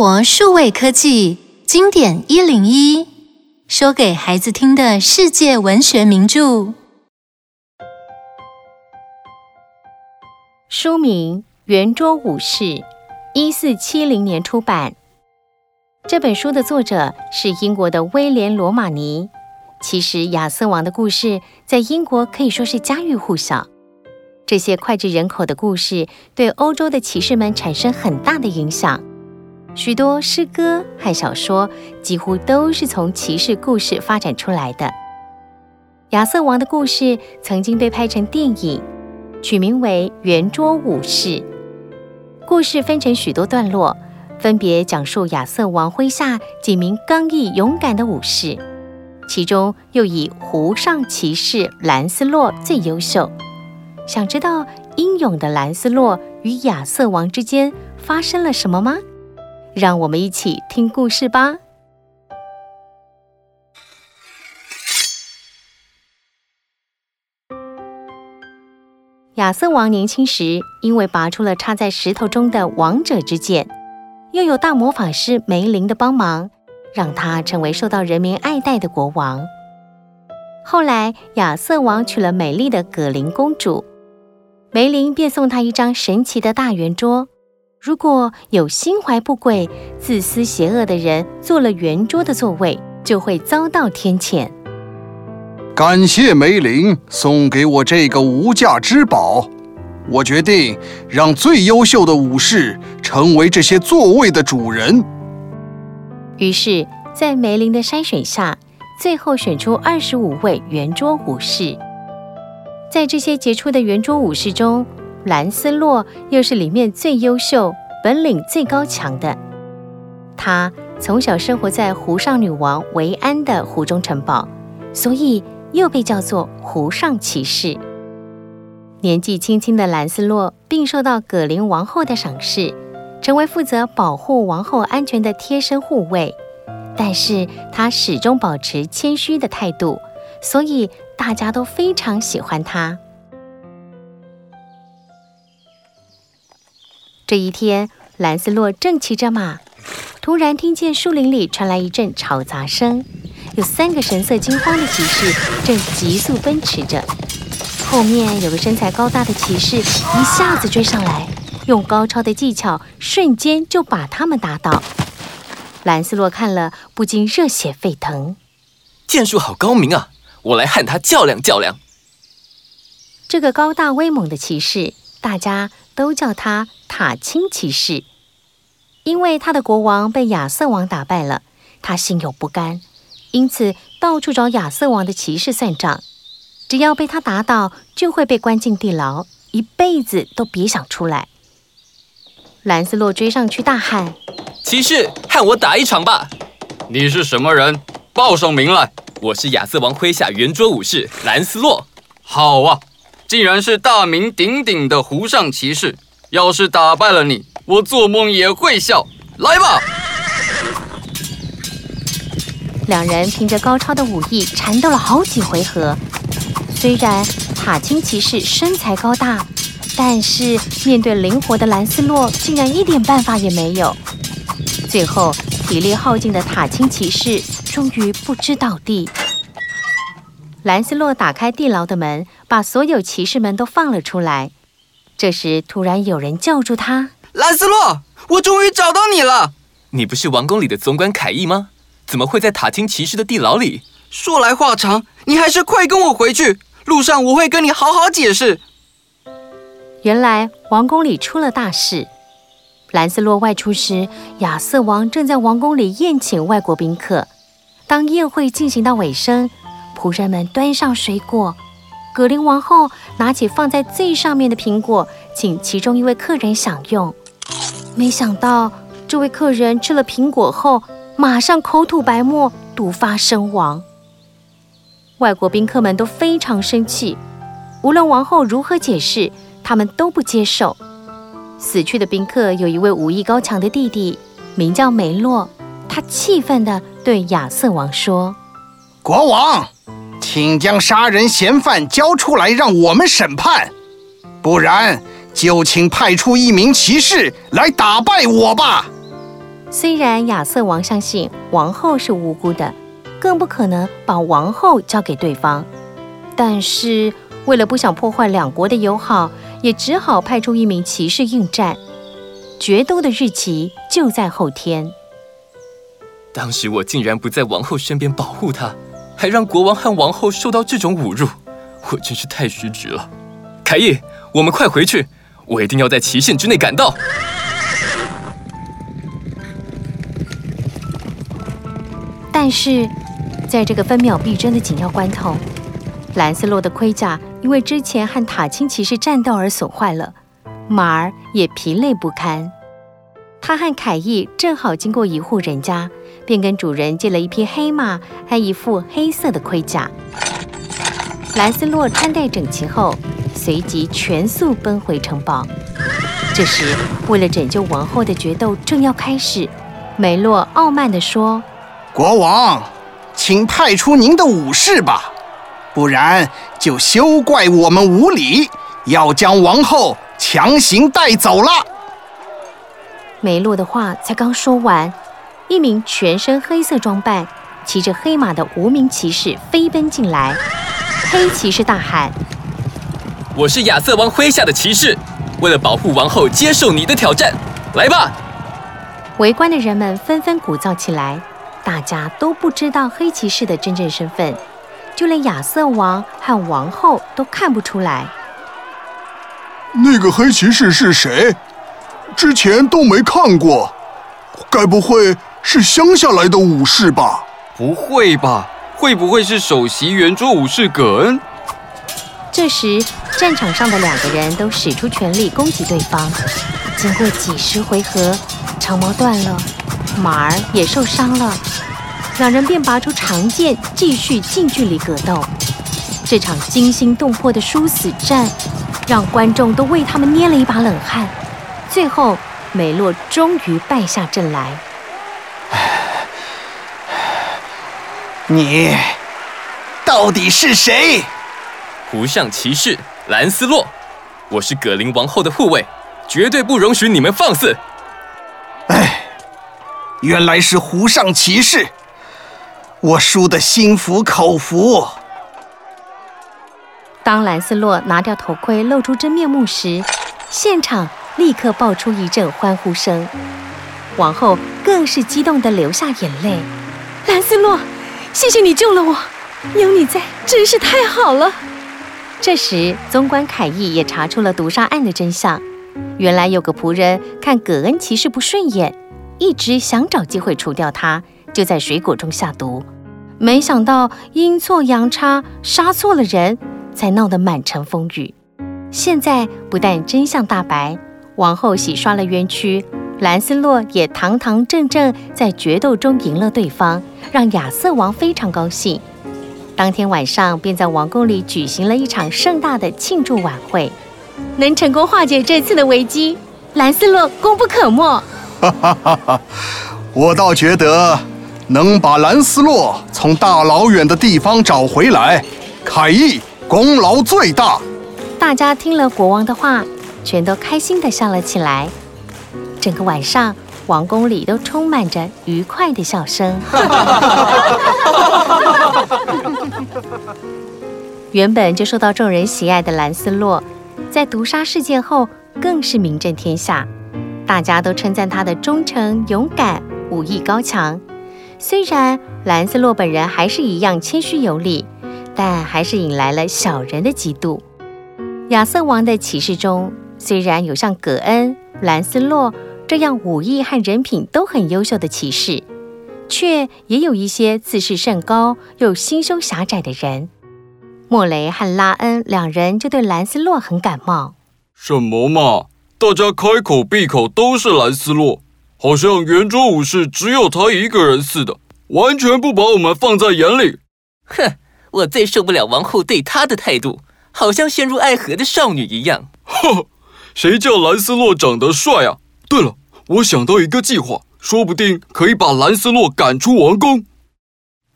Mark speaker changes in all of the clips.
Speaker 1: 活数位科技经典一零一，说给孩子听的世界文学名著。
Speaker 2: 书名《圆桌武士》，一四七零年出版。这本书的作者是英国的威廉·罗马尼。其实，亚瑟王的故事在英国可以说是家喻户晓。这些脍炙人口的故事对欧洲的骑士们产生很大的影响。许多诗歌和小说几乎都是从骑士故事发展出来的。亚瑟王的故事曾经被拍成电影，取名为《圆桌武士》。故事分成许多段落，分别讲述亚瑟王麾下几名刚毅勇敢的武士，其中又以湖上骑士兰斯洛最优秀。想知道英勇的兰斯洛与亚瑟王之间发生了什么吗？让我们一起听故事吧。亚瑟王年轻时，因为拔出了插在石头中的王者之剑，又有大魔法师梅林的帮忙，让他成为受到人民爱戴的国王。后来，亚瑟王娶了美丽的葛琳公主，梅林便送他一张神奇的大圆桌。如果有心怀不轨、自私邪恶的人坐了圆桌的座位，就会遭到天谴。
Speaker 3: 感谢梅林送给我这个无价之宝，我决定让最优秀的武士成为这些座位的主人。
Speaker 2: 于是，在梅林的筛选下，最后选出二十五位圆桌武士。在这些杰出的圆桌武士中，兰斯洛又是里面最优秀、本领最高强的。他从小生活在湖上女王维安的湖中城堡，所以又被叫做湖上骑士。年纪轻轻的兰斯洛，并受到葛林王后的赏识，成为负责保护王后安全的贴身护卫。但是他始终保持谦虚的态度，所以大家都非常喜欢他。这一天，兰斯洛正骑着马，突然听见树林里传来一阵吵杂声，有三个神色惊慌的骑士正急速奔驰着。后面有个身材高大的骑士一下子追上来，用高超的技巧瞬间就把他们打倒。兰斯洛看了，不禁热血沸腾，
Speaker 4: 剑术好高明啊！我来和他较量较量。
Speaker 2: 这个高大威猛的骑士，大家都叫他。塔青骑士，因为他的国王被亚瑟王打败了，他心有不甘，因此到处找亚瑟王的骑士算账。只要被他打倒，就会被关进地牢，一辈子都别想出来。兰斯洛追上去大喊：“
Speaker 4: 骑士，和我打一场吧！”“
Speaker 5: 你是什么人？报上名来。”“
Speaker 4: 我是亚瑟王麾下圆桌武士兰斯洛。”“
Speaker 5: 好啊，竟然是大名鼎鼎的湖上骑士。”要是打败了你，我做梦也会笑。来吧！
Speaker 2: 两人凭着高超的武艺缠斗了好几回合。虽然塔青骑士身材高大，但是面对灵活的兰斯洛，竟然一点办法也没有。最后，体力耗尽的塔青骑士终于不支倒地。兰斯洛打开地牢的门，把所有骑士们都放了出来。这时，突然有人叫住他：“
Speaker 6: 兰斯洛，我终于找到你了！
Speaker 4: 你不是王宫里的总管凯伊吗？怎么会在塔汀骑士的地牢里？”
Speaker 6: 说来话长，你还是快跟我回去，路上我会跟你好好解释。
Speaker 2: 原来王宫里出了大事。兰斯洛外出时，亚瑟王正在王宫里宴请外国宾客。当宴会进行到尾声，仆人们端上水果。葛林王后拿起放在最上面的苹果，请其中一位客人享用。没想到，这位客人吃了苹果后，马上口吐白沫，毒发身亡。外国宾客们都非常生气，无论王后如何解释，他们都不接受。死去的宾客有一位武艺高强的弟弟，名叫梅洛。他气愤地对亚瑟王说：“
Speaker 3: 国王。”请将杀人嫌犯交出来，让我们审判，不然就请派出一名骑士来打败我吧。
Speaker 2: 虽然亚瑟王相信王后是无辜的，更不可能把王后交给对方，但是为了不想破坏两国的友好，也只好派出一名骑士应战。决斗的日期就在后天。
Speaker 4: 当时我竟然不在王后身边保护她，还让国王和王后受到这种侮辱，我真是太失职了。凯义，我们快回去，我一定要在期限之内赶到。
Speaker 2: 但是，在这个分秒必争的紧要关头，兰斯洛的盔甲因为之前和塔青骑士战斗而损坏了。马儿也疲累不堪，他和凯义正好经过一户人家，便跟主人借了一匹黑马和一副黑色的盔甲。兰斯洛穿戴整齐后，随即全速奔回城堡。这时，为了拯救王后的决斗正要开始，梅洛傲慢地说：“
Speaker 7: 国王，请派出您的武士吧，不然就休怪我们无礼，要将王后。”强行带走了。
Speaker 2: 梅洛的话才刚说完，一名全身黑色装扮、骑着黑马的无名骑士飞奔进来。黑骑士大喊：“
Speaker 4: 我是亚瑟王麾下的骑士，为了保护王后，接受你的挑战。来吧！”
Speaker 2: 围观的人们纷纷鼓噪起来，大家都不知道黑骑士的真正身份，就连亚瑟王和王后都看不出来。
Speaker 3: 那个黑骑士是谁？之前都没看过，该不会是乡下来的武士吧？
Speaker 5: 不会吧？会不会是首席圆桌武士葛恩？
Speaker 2: 这时，战场上的两个人都使出全力攻击对方。经过几十回合，长矛断了，马儿也受伤了，两人便拔出长剑，继续近距离格斗。这场惊心动魄的殊死战。让观众都为他们捏了一把冷汗。最后，梅洛终于败下阵来。
Speaker 7: 你到底是谁？
Speaker 4: 湖上骑士兰斯洛，我是葛林王后的护卫，绝对不容许你们放肆。
Speaker 7: 哎，原来是湖上骑士，我输得心服口服。
Speaker 2: 当兰斯洛拿掉头盔，露出真面目时，现场立刻爆出一阵欢呼声。王后更是激动地流下眼泪。兰斯洛，谢谢你救了我，有你在真是太好了。这时，总管凯义也查出了毒杀案的真相。原来有个仆人看葛恩骑士不顺眼，一直想找机会除掉他，就在水果中下毒。没想到阴错阳差，杀错了人。才闹得满城风雨。现在不但真相大白，王后洗刷了冤屈，兰斯洛也堂堂正正在决斗中赢了对方，让亚瑟王非常高兴。当天晚上便在王宫里举行了一场盛大的庆祝晚会，能成功化解这次的危机，兰斯洛功不可没。
Speaker 3: 哈哈哈哈！我倒觉得能把兰斯洛从大老远的地方找回来，凯义。功劳最大。
Speaker 2: 大家听了国王的话，全都开心地笑了起来。整个晚上，王宫里都充满着愉快的笑声。原本就受到众人喜爱的兰斯洛，在毒杀事件后更是名震天下，大家都称赞他的忠诚、勇敢、武艺高强。虽然兰斯洛本人还是一样谦虚有礼。但还是引来了小人的嫉妒。亚瑟王的骑士中，虽然有像葛恩、兰斯洛这样武艺和人品都很优秀的骑士，却也有一些自视甚高又心胸狭窄的人。莫雷和拉恩两人就对兰斯洛很感冒。
Speaker 5: 什么嘛，大家开口闭口都是兰斯洛，好像圆桌武士只有他一个人似的，完全不把我们放在眼里。
Speaker 4: 哼。我最受不了王后对他的态度，好像陷入爱河的少女一样。
Speaker 5: 呵，谁叫兰斯洛长得帅啊？对了，我想到一个计划，说不定可以把兰斯洛赶出王宫。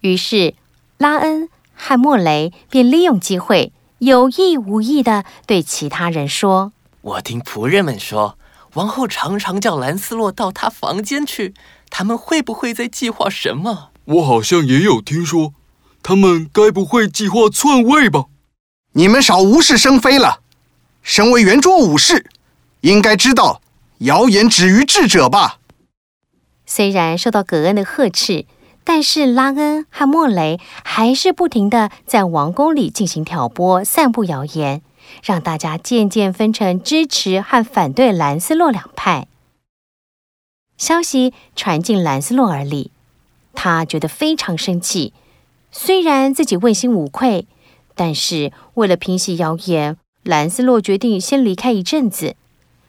Speaker 2: 于是，拉恩和莫雷便利用机会，有意无意地对其他人说：“
Speaker 4: 我听仆人们说，王后常常叫兰斯洛到她房间去，他们会不会在计划什么？
Speaker 5: 我好像也有听说，他们该不会计划篡位吧？
Speaker 7: 你们少无事生非了。身为圆桌武士，应该知道谣言止于智者吧？
Speaker 2: 虽然受到葛恩的呵斥，但是拉恩和莫雷还是不停的在王宫里进行挑拨、散布谣言，让大家渐渐分成支持和反对兰斯洛两派。消息传进兰斯洛耳里，他觉得非常生气。虽然自己问心无愧，但是为了平息谣言，兰斯洛决定先离开一阵子。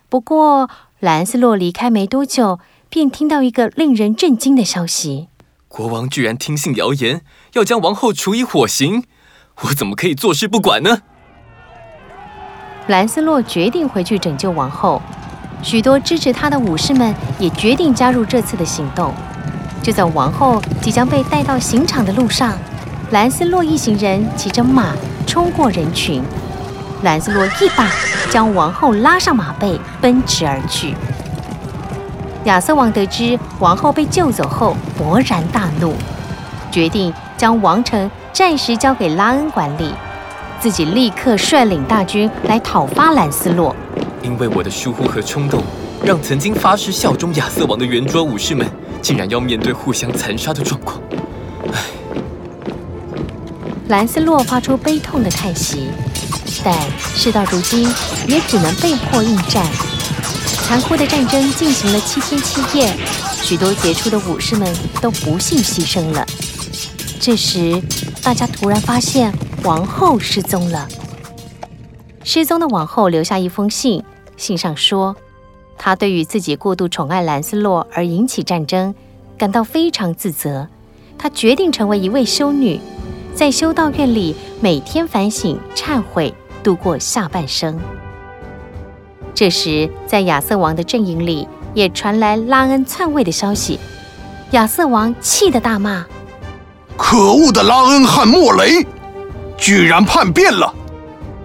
Speaker 2: 不过，兰斯洛离开没多久，便听到一个令人震惊的消息：
Speaker 4: 国王居然听信谣言，要将王后处以火刑。我怎么可以坐视不管呢？
Speaker 2: 兰斯洛决定回去拯救王后。许多支持他的武士们也决定加入这次的行动。就在王后即将被带到刑场的路上，兰斯洛一行人骑着马冲过人群。兰斯洛一把将王后拉上马背，奔驰而去。亚瑟王得知王后被救走后，勃然大怒，决定将王城暂时交给拉恩管理，自己立刻率领大军来讨伐兰斯洛。
Speaker 4: 因为我的疏忽和冲动，让曾经发誓效忠亚瑟王的圆桌武士们，竟然要面对互相残杀的状况。唉，
Speaker 2: 兰斯洛发出悲痛的叹息，但事到如今，也只能被迫应战。残酷的战争进行了七天七夜，许多杰出的武士们都不幸牺牲了。这时，大家突然发现王后失踪了。失踪的王后留下一封信，信上说，她对于自己过度宠爱兰斯洛而引起战争，感到非常自责。她决定成为一位修女，在修道院里每天反省、忏悔，度过下半生。这时，在亚瑟王的阵营里也传来拉恩篡位的消息，亚瑟王气得大骂：“
Speaker 7: 可恶的拉恩和莫雷，居然叛变了！”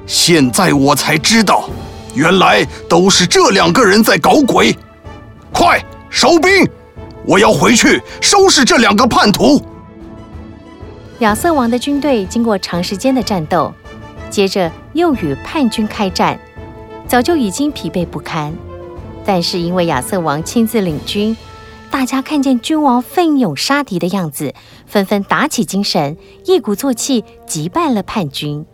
Speaker 7: 现在我才知道，原来都是这两个人在搞鬼！快收兵，我要回去收拾这两个叛徒。
Speaker 2: 亚瑟王的军队经过长时间的战斗，接着又与叛军开战，早就已经疲惫不堪。但是因为亚瑟王亲自领军，大家看见君王奋勇杀敌的样子，纷纷打起精神，一鼓作气击败了叛军。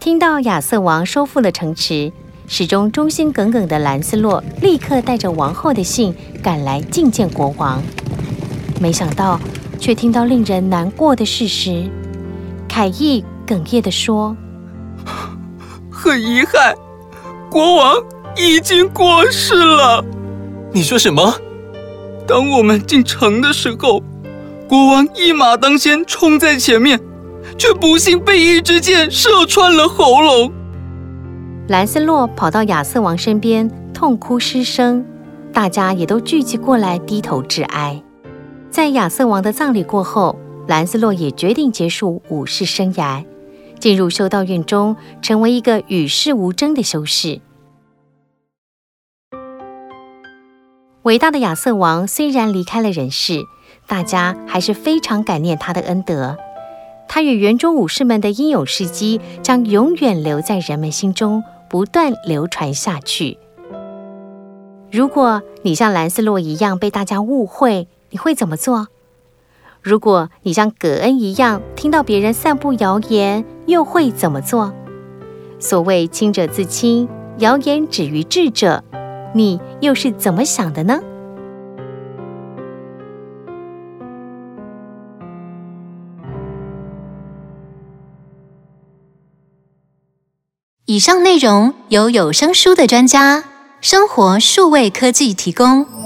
Speaker 2: 听到亚瑟王收复了城池，始终忠心耿耿的兰斯洛立刻带着王后的信赶来觐见国王。没想到，却听到令人难过的事实。凯义哽咽地说：“
Speaker 6: 很遗憾，国王已经过世了。”
Speaker 4: 你说什么？
Speaker 6: 当我们进城的时候，国王一马当先冲在前面。却不幸被一支箭射穿了喉咙。
Speaker 2: 兰斯洛跑到亚瑟王身边，痛哭失声。大家也都聚集过来，低头致哀。在亚瑟王的葬礼过后，兰斯洛也决定结束武士生涯，进入修道院中，成为一个与世无争的修士。伟大的亚瑟王虽然离开了人世，大家还是非常感念他的恩德。他与园中武士们的英勇事迹将永远留在人们心中，不断流传下去。如果你像兰斯洛一样被大家误会，你会怎么做？如果你像葛恩一样听到别人散布谣言，又会怎么做？所谓清者自清，谣言止于智者，你又是怎么想的呢？
Speaker 1: 以上内容由有声书的专家生活数位科技提供。